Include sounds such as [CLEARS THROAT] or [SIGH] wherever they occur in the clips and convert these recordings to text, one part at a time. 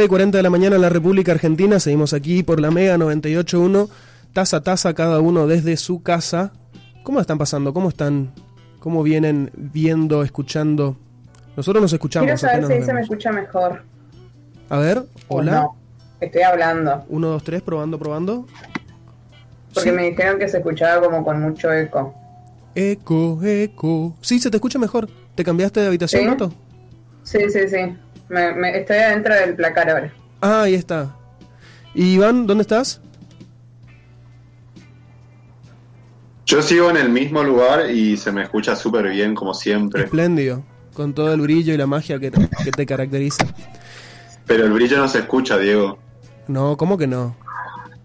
9 y 40 de la mañana en la República Argentina, seguimos aquí por la Mega 98.1, taza a taza cada uno desde su casa. ¿Cómo están pasando? ¿Cómo están? ¿Cómo vienen viendo, escuchando? Nosotros nos escuchamos. Quiero saber si se me escucha mejor. A ver, hola. estoy hablando. 1, 2, 3, probando, probando. Porque me dijeron que se escuchaba como con mucho eco. Eco, eco. Sí, se te escucha mejor. ¿Te cambiaste de habitación, ¿Sí? Sí, sí, sí. Me, estoy adentro del placar ahora. Ah, ahí está. ¿Y Iván, dónde estás? Yo sigo en el mismo lugar y se me escucha súper bien, como siempre. Espléndido, con todo el brillo y la magia que que te caracteriza. Pero el brillo no se escucha, Diego. No, ¿cómo que no?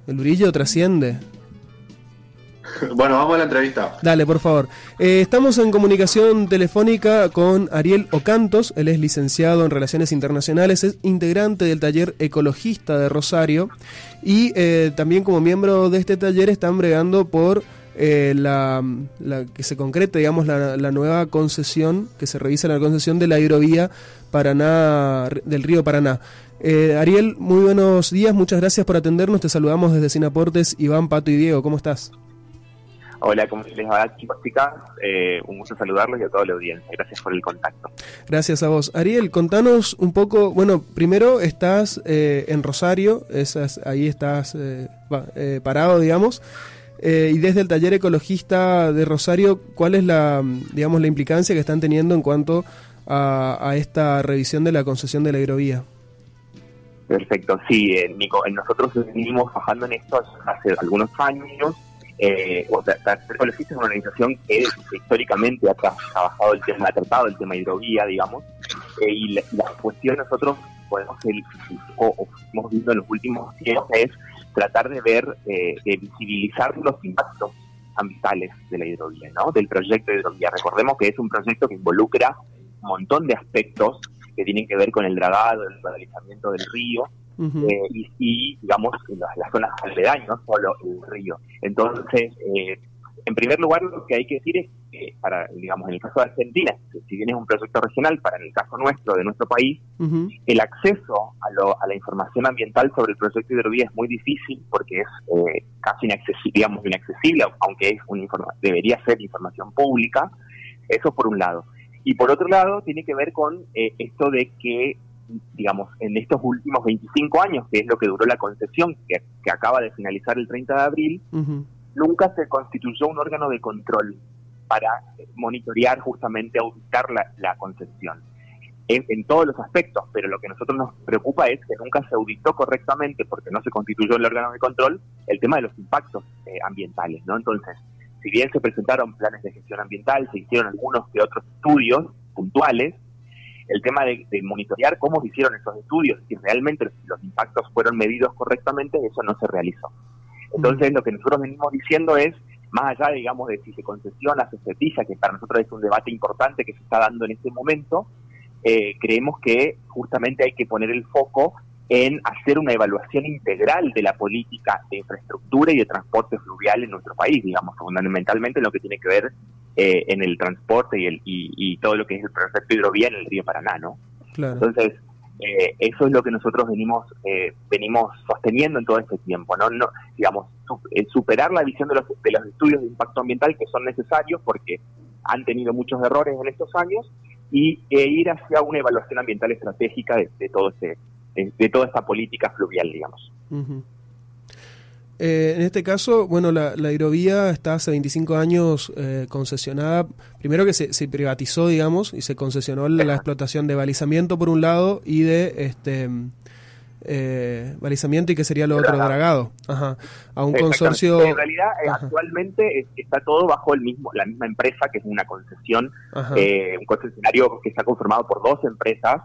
El brillo trasciende. [LAUGHS] Bueno, vamos a la entrevista. Dale, por favor. Eh, estamos en comunicación telefónica con Ariel Ocantos. Él es licenciado en Relaciones Internacionales, es integrante del taller ecologista de Rosario y eh, también como miembro de este taller están bregando por eh, la, que se concrete, digamos, la, la, nueva concesión, que se revisa la concesión de la hidrovía Paraná, del río Paraná. Ariel, muy buenos días, muchas gracias por atendernos. Te saludamos desde Sinaportes, Iván, Pato y Diego. ¿Cómo estás? Hola, ¿cómo les va chicos, chicas? Eh, un gusto saludarlos y a toda la audiencia. Gracias por el contacto. Gracias a vos. Ariel, contanos un poco, bueno, primero estás eh, en Rosario, esas, ahí estás eh, parado, digamos, y desde el taller ecologista de Rosario, ¿cuál es la, digamos, la implicancia que están teniendo en cuanto a, a esta revisión de la concesión de la hidrovía? Perfecto, sí, Nico, nosotros venimos trabajando en esto hace algunos años eh, o Ecologista es una organización que, históricamente ha trabajado el tema, ha tratado el tema hidrovía, digamos, eh, y la, cuestión nosotros podemos el, o, hemos visto en los últimos tiempos es tratar de ver, eh, de visibilizar los impactos ambientales de la hidrovía, ¿no? Del proyecto de hidrovía. Recordemos que es un proyecto que involucra un montón de aspectos que tienen que ver con el dragado, el revitalizamiento del río, eh, y, digamos, las, las zonas aledañas, no solo el río. Entonces, eh, en primer lugar, lo que hay que decir es que, para, digamos, en el caso de Argentina, si bien es un proyecto regional, para en el caso nuestro, de nuestro país, el acceso a, lo, a la información ambiental sobre el proyecto de hidrovía es muy difícil porque es eh, casi inaccesible, digamos, inaccesible, aunque es un debería ser información pública. Eso por un lado. Y por otro lado, tiene que ver con esto de que digamos, en estos últimos 25 años, que es lo que duró la concesión, que, acaba de finalizar el 30 de abril, nunca se constituyó un órgano de control para monitorear justamente, auditar la, la concesión. En, todos los aspectos, pero lo que a nosotros nos preocupa es que nunca se auditó correctamente, porque no se constituyó el órgano de control, el tema de los impactos eh, ambientales, ¿no? Entonces, si bien se presentaron planes de gestión ambiental, se hicieron algunos que otros estudios puntuales, el tema de, monitorear cómo se hicieron esos estudios, si realmente los impactos fueron medidos correctamente, eso no se realizó. Entonces, lo que nosotros venimos diciendo es, más allá, digamos, de si se concesiona, se certifica, que para nosotros es un debate importante que se está dando en este momento, eh, creemos que justamente hay que poner el foco en hacer una evaluación integral de la política de infraestructura y de transporte fluvial en nuestro país, digamos, fundamentalmente en lo que tiene que ver eh, en el transporte y, el, y, todo lo que es el proyecto hidrovía en el río Paraná, ¿no? Entonces, eh, eso es lo que nosotros venimos eh, venimos sosteniendo en todo este tiempo, ¿no? no digamos, superar la visión de los, de los estudios de impacto ambiental que son necesarios porque han tenido muchos errores en estos años y e ir hacia una evaluación ambiental estratégica de, todo este de, toda esta política fluvial, digamos. Eh, en este caso, bueno, la, la hidrovía está hace 25 años eh, concesionada, primero que se, se, privatizó, digamos, y se concesionó la, explotación de balizamiento por un lado y de este eh, balizamiento y que sería lo otro, dragado, Ajá, a un consorcio... En realidad, actualmente está todo bajo el mismo la misma empresa, que es una concesión, un concesionario que está conformado por dos empresas,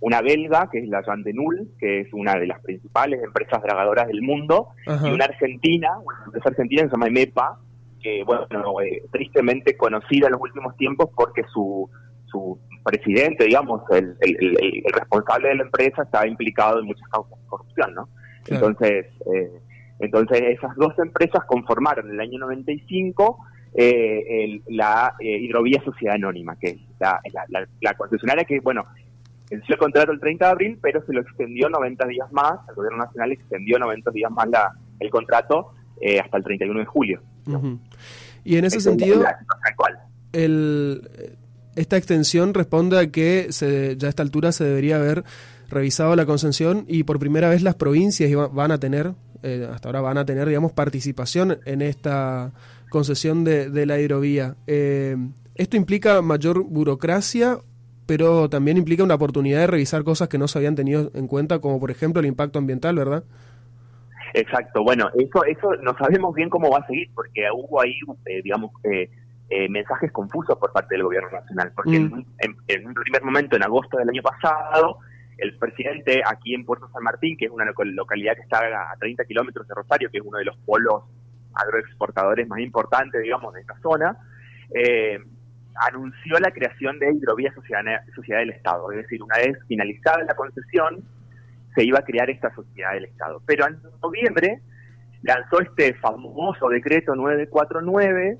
una belga, que es la Jean de Null, que es una de las principales empresas dragadoras del mundo, y una argentina, una empresa argentina que se llama MEPA, que, bueno, eh, tristemente conocida en los últimos tiempos porque su, su presidente, digamos, el, el, responsable de la empresa, estaba implicado en muchas causas de corrupción, ¿no? Entonces, eh, entonces esas dos empresas conformaron en el año 95 eh, la Hidrovía Sociedad Anónima, que es la, la, la, concesionaria que, bueno, venció el contrato el 30 de abril, pero se lo extendió 90 días más, el gobierno nacional extendió 90 días más la, el contrato eh, hasta el 31 de julio. Y en ese sentido, el, esta extensión responde a que se, ya a esta altura se debería haber revisado la concesión y por primera vez las provincias van a tener, eh, hasta ahora van a tener, digamos, participación en esta concesión de, de la hidrovía. Eh, ¿Esto implica mayor burocracia, pero también implica una oportunidad de revisar cosas que no se habían tenido en cuenta, como por ejemplo el impacto ambiental, ¿verdad? Exacto, bueno, eso, eso no sabemos bien cómo va a seguir, porque hubo ahí, eh, digamos, eh, eh, mensajes confusos por parte del gobierno nacional, porque mm. en, un primer momento, en agosto del año pasado, el presidente aquí en Puerto San Martín, que es una localidad que está a 30 kilómetros de Rosario, que es uno de los polos agroexportadores más importantes, digamos, de esta zona, anunció la creación de Hidrovía Sociedad, Sociedad del Estado, es decir, una vez finalizada la concesión, se iba a crear esta sociedad del Estado. Pero en noviembre lanzó este famoso decreto 949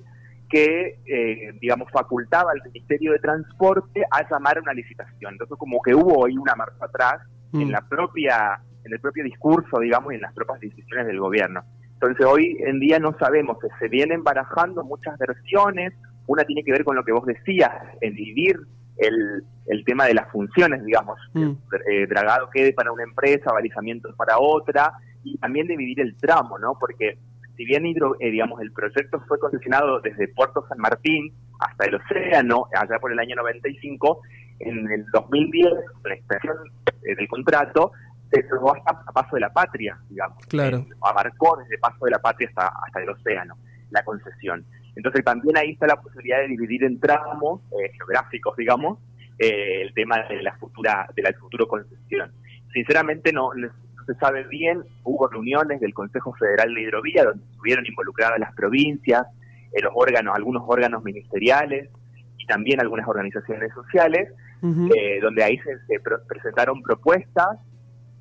que, eh, digamos, facultaba al Ministerio de Transporte a llamar a una licitación. Entonces, como que hubo ahí una marcha atrás en mm. la propia en el propio discurso, digamos, y en las propias decisiones del gobierno. Entonces, hoy en día no sabemos, se vienen barajando muchas versiones, una tiene que ver con lo que vos decías, el vivir el, el tema de las funciones, digamos, mm. eh, dragado quede para una empresa, balizamiento para otra, y también dividir el tramo, ¿no? Porque si bien hidro, eh, digamos, el proyecto fue concesionado desde Puerto San Martín hasta el océano, allá por el año 95, en el 2010, la extensión eh, del contrato, se cerró hasta Paso de la Patria, digamos. Claro. abarcó desde Paso de la Patria hasta, hasta el océano, la concesión. Entonces también ahí está la posibilidad de dividir en tramos geográficos, digamos, eh, el tema de la futura de la futuro concesión. Sinceramente no, se sabe bien, hubo reuniones del Consejo Federal de Hidrovía donde estuvieron involucradas las provincias, eh, los órganos, algunos órganos ministeriales y también algunas organizaciones sociales, eh, donde ahí se, presentaron propuestas,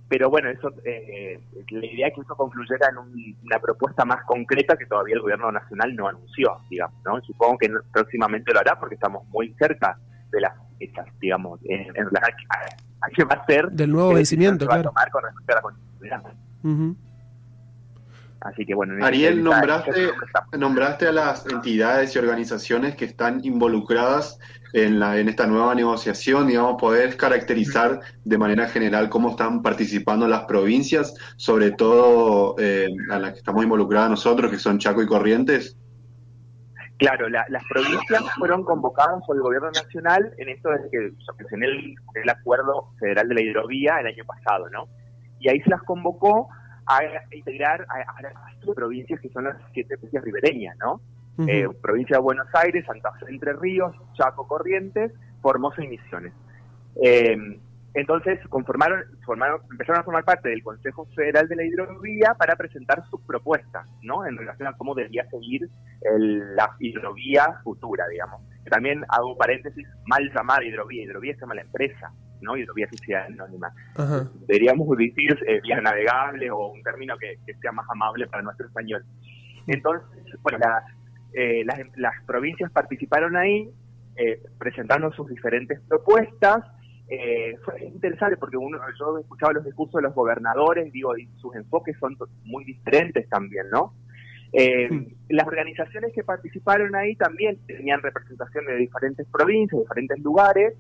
pero bueno, eso la idea es que eso concluyera en una propuesta más concreta que todavía el gobierno nacional no anunció, digamos, ¿no? Supongo que próximamente lo hará porque estamos muy cerca de las fechas, digamos, en, a, qué va a ser del nuevo vencimiento, claro. tomar con respecto a la continuidad. Así que bueno. Ariel, nombraste, nombraste a las entidades y organizaciones que están involucradas en, la, en esta nueva negociación, digamos, poder caracterizar de manera general cómo están participando las provincias, sobre todo eh, a las que estamos involucradas nosotros, que son Chaco y Corrientes. Claro, las provincias fueron convocadas por el gobierno nacional en esto desde que el, el acuerdo federal de la hidrovía el año pasado, ¿no? Y ahí se las convocó a integrar a, las provincias que son las siete provincias ribereñas, ¿no? Eh, provincia de Buenos Aires, Santa Fe, Entre Ríos, Chaco, Corrientes, Formosa y Misiones. Eh, entonces conformaron, formaron, empezaron a formar parte del Consejo Federal de la Hidrovía para presentar sus propuestas, ¿no? En relación a cómo debería seguir la hidrovía futura, digamos. También hago paréntesis, mal llamada hidrovía, hidrovía se llama la empresa, ¿no? Hidrovía Sociedad Anónima. Deberíamos decir eh, vía navegable o un término que, sea más amable para nuestro español. Entonces, bueno, eh, las, las, provincias participaron ahí, eh, presentando sus diferentes propuestas, eh, fue interesante porque uno, yo escuchaba los discursos de los gobernadores, digo, y sus enfoques son muy diferentes también, ¿no? Eh. Las organizaciones que participaron ahí también tenían representación de diferentes provincias, diferentes lugares.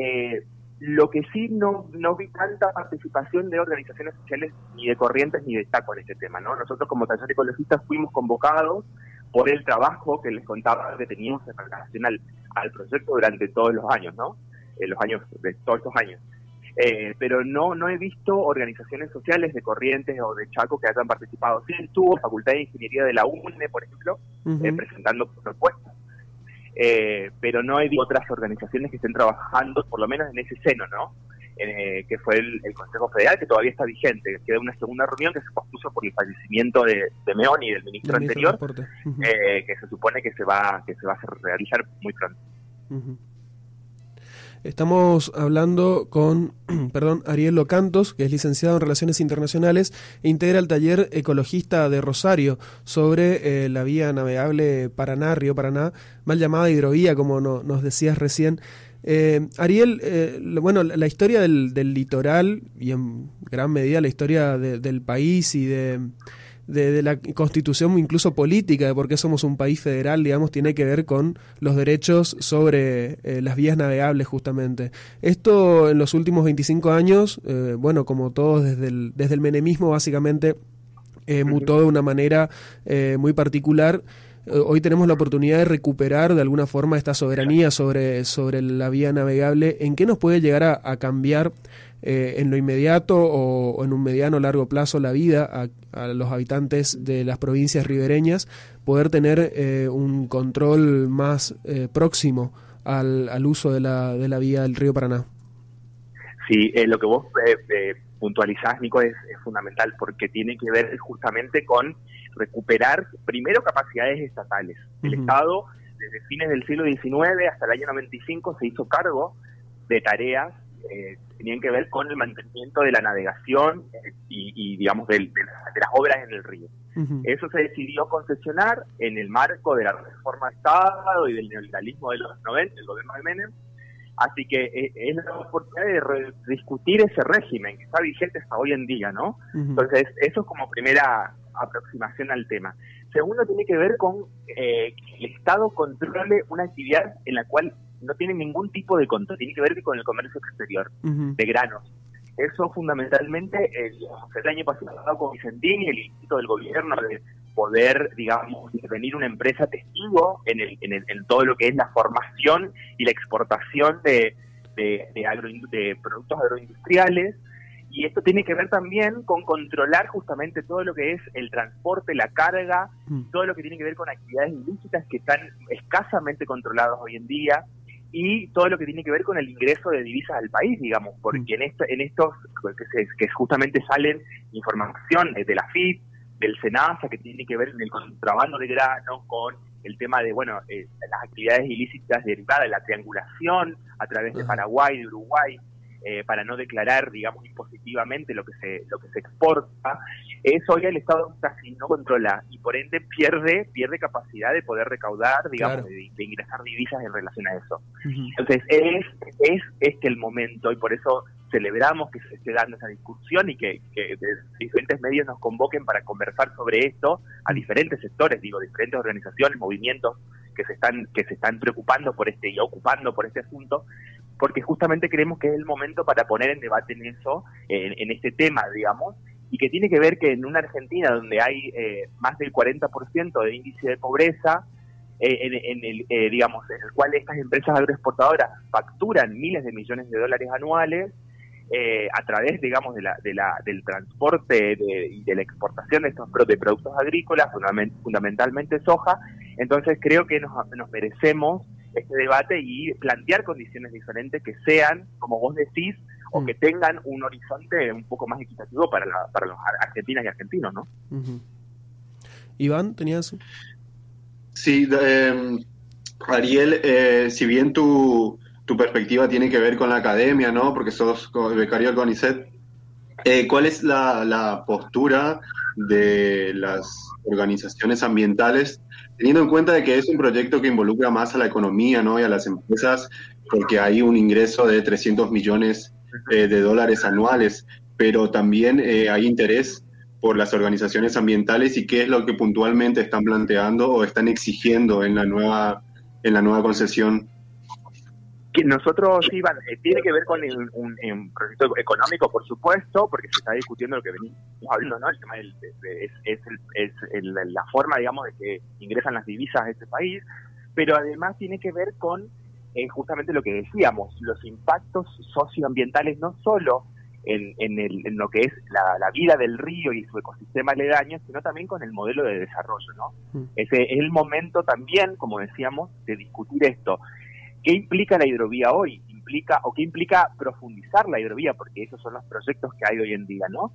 Eh, lo que sí no, no vi tanta participación de organizaciones sociales ni de corrientes ni de Chaco en este tema, ¿no? Nosotros como taller ecologistas fuimos convocados por el trabajo que les contaba que teníamos en relación al, al proyecto durante todos los años, ¿no? en los años, de todos estos años. Eh, pero no no he visto organizaciones sociales de Corrientes o de Chaco que hayan participado. Sí estuvo Facultad de Ingeniería de la UNE, por ejemplo, eh, presentando propuestas. Eh, pero no visto otras organizaciones que estén trabajando, por lo menos en ese seno, ¿no? que fue el, Consejo Federal, que todavía está vigente. Queda una segunda reunión que se pospuso por el fallecimiento de, de Meón y del ministro anterior, que se supone que se va que se va a realizar muy pronto. Estamos hablando con, [CLEARS THROAT] perdón, Ariel Locantos, que es licenciado en Relaciones Internacionales e integra el taller ecologista de Rosario sobre eh, la vía navegable Paraná, Río Paraná, mal llamada hidrovía, como nos decías recién. Eh, Ariel, eh, bueno, la, historia del, litoral y en gran medida la historia del país y de, de, la constitución incluso política de por qué somos un país federal, digamos, tiene que ver con los derechos sobre eh, las vías navegables justamente. Esto en los últimos 25 años, bueno, como todos desde el, desde el menemismo básicamente, mutó de una manera muy particular eh, hoy tenemos la oportunidad de recuperar de alguna forma esta soberanía sobre, sobre la vía navegable. ¿En qué nos puede llegar a, cambiar eh, en lo inmediato o, en un mediano o largo plazo la vida a, los habitantes de las provincias ribereñas? Poder tener eh, un control más próximo al, al, uso de la, de la vía del río Paraná. Sí, lo que vos puntualizás, Nico, es, es fundamental porque tiene que ver justamente con recuperar primero capacidades estatales. El Estado, desde fines del siglo XIX hasta el año 95, se hizo cargo de tareas eh, tenían que ver con el mantenimiento de la navegación eh, y, digamos, de, las obras en el río. Eso se decidió concesionar en el marco de la reforma de Estado y del neoliberalismo de los 90, el gobierno de Menem. Así que eh, es la oportunidad de discutir ese régimen que está vigente hasta hoy en día, ¿no? Entonces, eso es como primera aproximación al tema. Segundo, tiene que ver con eh, que el Estado controle una actividad en la cual no tiene ningún tipo de control, tiene que ver con el comercio exterior de granos. Eso fundamentalmente, el, el año pasado con Vicentín y el Instituto del Gobierno de poder, digamos, intervenir una empresa testigo en, el, en, el, en todo lo que es la formación y la exportación de, de, de productos agroindustriales, y esto tiene que ver también con controlar justamente todo lo que es el transporte, la carga, mm. todo lo que tiene que ver con actividades ilícitas que están escasamente controladas hoy en día y todo lo que tiene que ver con el ingreso de divisas al país, digamos, porque mm. en, esto, en estos que, que, justamente salen información de la FIP, del SENASA, que tiene que ver en el contrabando de grano, con el tema de, bueno, eh, las actividades ilícitas derivadas de la triangulación a través de Paraguay, de Uruguay, eh, para no declarar, digamos, impositivamente lo que se lo que se exporta, eso ya el Estado casi no controla y por ende pierde pierde capacidad de poder recaudar, digamos, de, ingresar divisas en relación a eso. Entonces es es este el momento y por eso celebramos que se esté dando esa discusión y que, que diferentes medios nos convoquen para conversar sobre esto a diferentes sectores, digo, diferentes organizaciones, movimientos que se están que se están preocupando por este y ocupando por este asunto porque justamente creemos que es el momento para poner en debate en eso, en, este tema, digamos, y que tiene que ver que en una Argentina donde hay eh, más del 40% de índice de pobreza, eh, en, el, eh, digamos, en el cual estas empresas agroexportadoras facturan miles de millones de dólares anuales, a través, digamos, de la, de la, del transporte y de la exportación de estos de productos agrícolas, fundamentalmente soja. Entonces creo que nos, nos merecemos este debate y plantear condiciones diferentes que sean, como vos decís, o mm. que tengan un horizonte un poco más equitativo para, para los argentinas y argentinos, ¿no? Iván, ¿tenías...? Sí, em, Ariel, eh, si bien tu, tu perspectiva tiene que ver con la academia, ¿no? Porque sos becario del CONICET, eh, ¿cuál es la, la postura de las organizaciones ambientales teniendo en cuenta de que es un proyecto que involucra más a la economía ¿no? y a las empresas, porque hay un ingreso de 300 millones eh, de dólares anuales, pero también eh, hay interés por las organizaciones ambientales y qué es lo que puntualmente están planteando o están exigiendo en la nueva, en la nueva concesión que nosotros, Iván, eh, tiene que ver con un, proyecto económico, por supuesto, porque se está discutiendo lo que venimos hablando, ¿no? El tema es, es, la forma, digamos, de que ingresan las divisas a este país, pero además tiene que ver con eh, justamente lo que decíamos, los impactos socioambientales no solo en, en, lo que es la, vida del río y su ecosistema aledaño, sino también con el modelo de desarrollo, ¿no? Mm. Ese es el momento también, como decíamos, de discutir esto. ¿Qué implica la hidrovía hoy? Implica, o qué implica profundizar la hidrovía, porque esos son los proyectos que hay hoy en día, ¿no?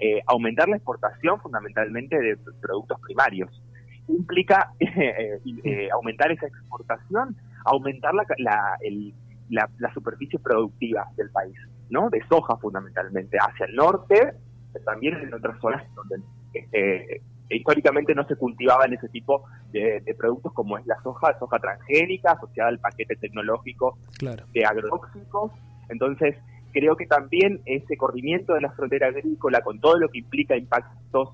Eh, aumentar la exportación fundamentalmente de productos primarios. Implica [LAUGHS] eh, eh, aumentar esa exportación, aumentar la, la, la, superficie productiva del país, ¿no? De soja fundamentalmente, hacia el norte, también en otras zonas donde históricamente no se cultivaban ese tipo de, productos como es la soja, soja transgénica asociada al paquete tecnológico de agrotóxicos. Entonces, creo que también ese corrimiento de la frontera agrícola con todo lo que implica impactos,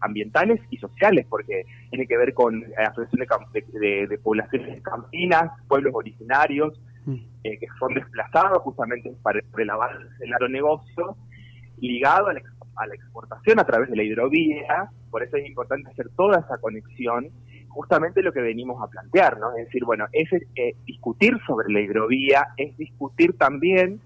ambientales y sociales, porque tiene que ver con la asociación de, poblaciones campinas, pueblos originarios, mm. eh, que son desplazados justamente para, el avance del agronegocio, ligado a la, exportación a través de la hidrovía, por eso es importante hacer toda esa conexión, justamente lo que venimos a plantear, ¿no? Es decir, bueno, es eh, discutir sobre la hidrovía, es discutir también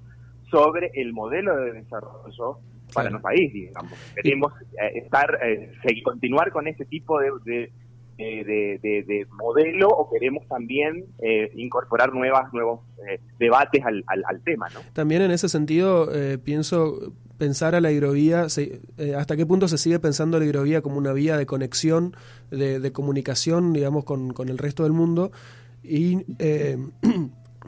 sobre el modelo de desarrollo para nuestro país, digamos. Queremos eh, estar, eh, seguir, continuar con ese tipo de, de, modelo o queremos también eh, incorporar nuevas, nuevos debates al, al, tema, ¿no? También en ese sentido pienso pensar a la hidrovía, hasta qué punto se sigue pensando la hidrovía como una vía de conexión, de, comunicación, digamos, con, con, el resto del mundo. Y [CLEARS THROAT]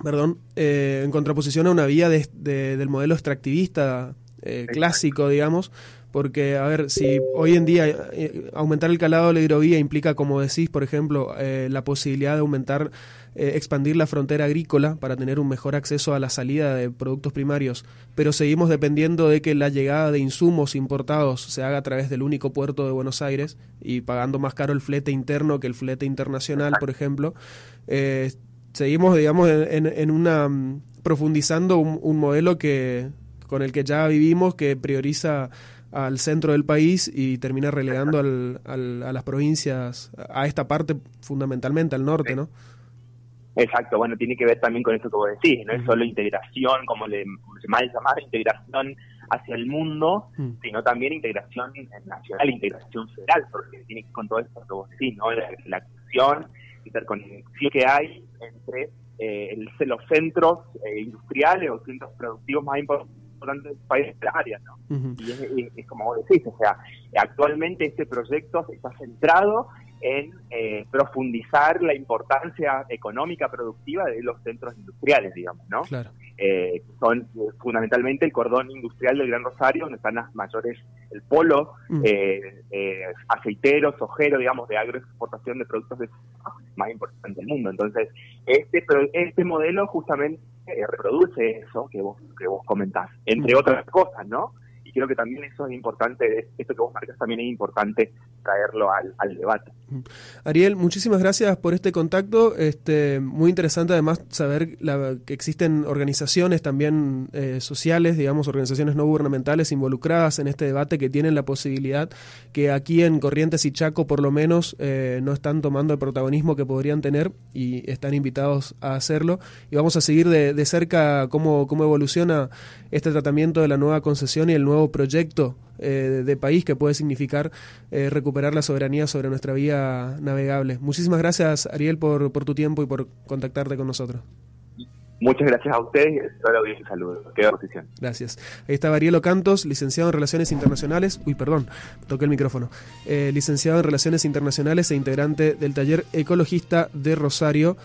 perdón, eh, en contraposición a una vía de, del modelo extractivista eh, clásico, digamos, porque, a ver, si hoy en día eh, aumentar el calado de la hidrovía implica, como decís, por ejemplo, la posibilidad de aumentar, expandir la frontera agrícola para tener un mejor acceso a la salida de productos primarios, pero seguimos dependiendo de que la llegada de insumos importados se haga a través del único puerto de Buenos Aires y pagando más caro el flete interno que el flete internacional, por ejemplo, seguimos, digamos, en, en una mm, profundizando un, modelo que con el que ya vivimos, que prioriza al centro del país y termina relegando al, a las provincias, a esta parte fundamentalmente, al norte, ¿no? Exacto, bueno, tiene que ver también con eso que vos decís, no es solo integración, como le se mal llamar, integración hacia el mundo, mm. sino también integración nacional, integración federal, porque tiene que ver con todo esto que vos decís, ¿no? La, la acción interconexión que hay entre eh, los centros eh, industriales o centros productivos más importantes del país de la área, ¿no? Y es, como vos decís, o sea, actualmente este proyecto está centrado en eh, profundizar la importancia económica productiva de los centros industriales, digamos, ¿no? Claro. Eh, son fundamentalmente el cordón industrial del Gran Rosario, donde están las mayores, el polo mm. eh, eh, aceitero, sojero, digamos, de agroexportación de productos de más importante del mundo. Entonces, este, este modelo justamente reproduce eso que vos, que vos comentás, entre mm. otras cosas, ¿no? y creo que también eso es importante, esto que vos marcas también es importante traerlo al, debate. Ariel, muchísimas gracias por este contacto, este muy interesante además saber que existen organizaciones también eh, sociales, digamos, organizaciones no gubernamentales involucradas en este debate que tienen la posibilidad que aquí en Corrientes y Chaco por lo menos eh, no están tomando el protagonismo que podrían tener y están invitados a hacerlo y vamos a seguir de, de cerca cómo, cómo evoluciona este tratamiento de la nueva concesión y el nuevo proyecto eh, de país que puede significar eh, recuperar la soberanía sobre nuestra vía navegable. Muchísimas gracias, Ariel, por, por tu tiempo y por contactarte con nosotros. Muchas gracias a ustedes y solo bien saludo. Qué posición. Gracias. Ahí está Ariel Cantos, licenciado en Relaciones Internacionales. Uy, perdón, toqué el micrófono. Eh, licenciado en Relaciones Internacionales e integrante del taller ecologista de Rosario.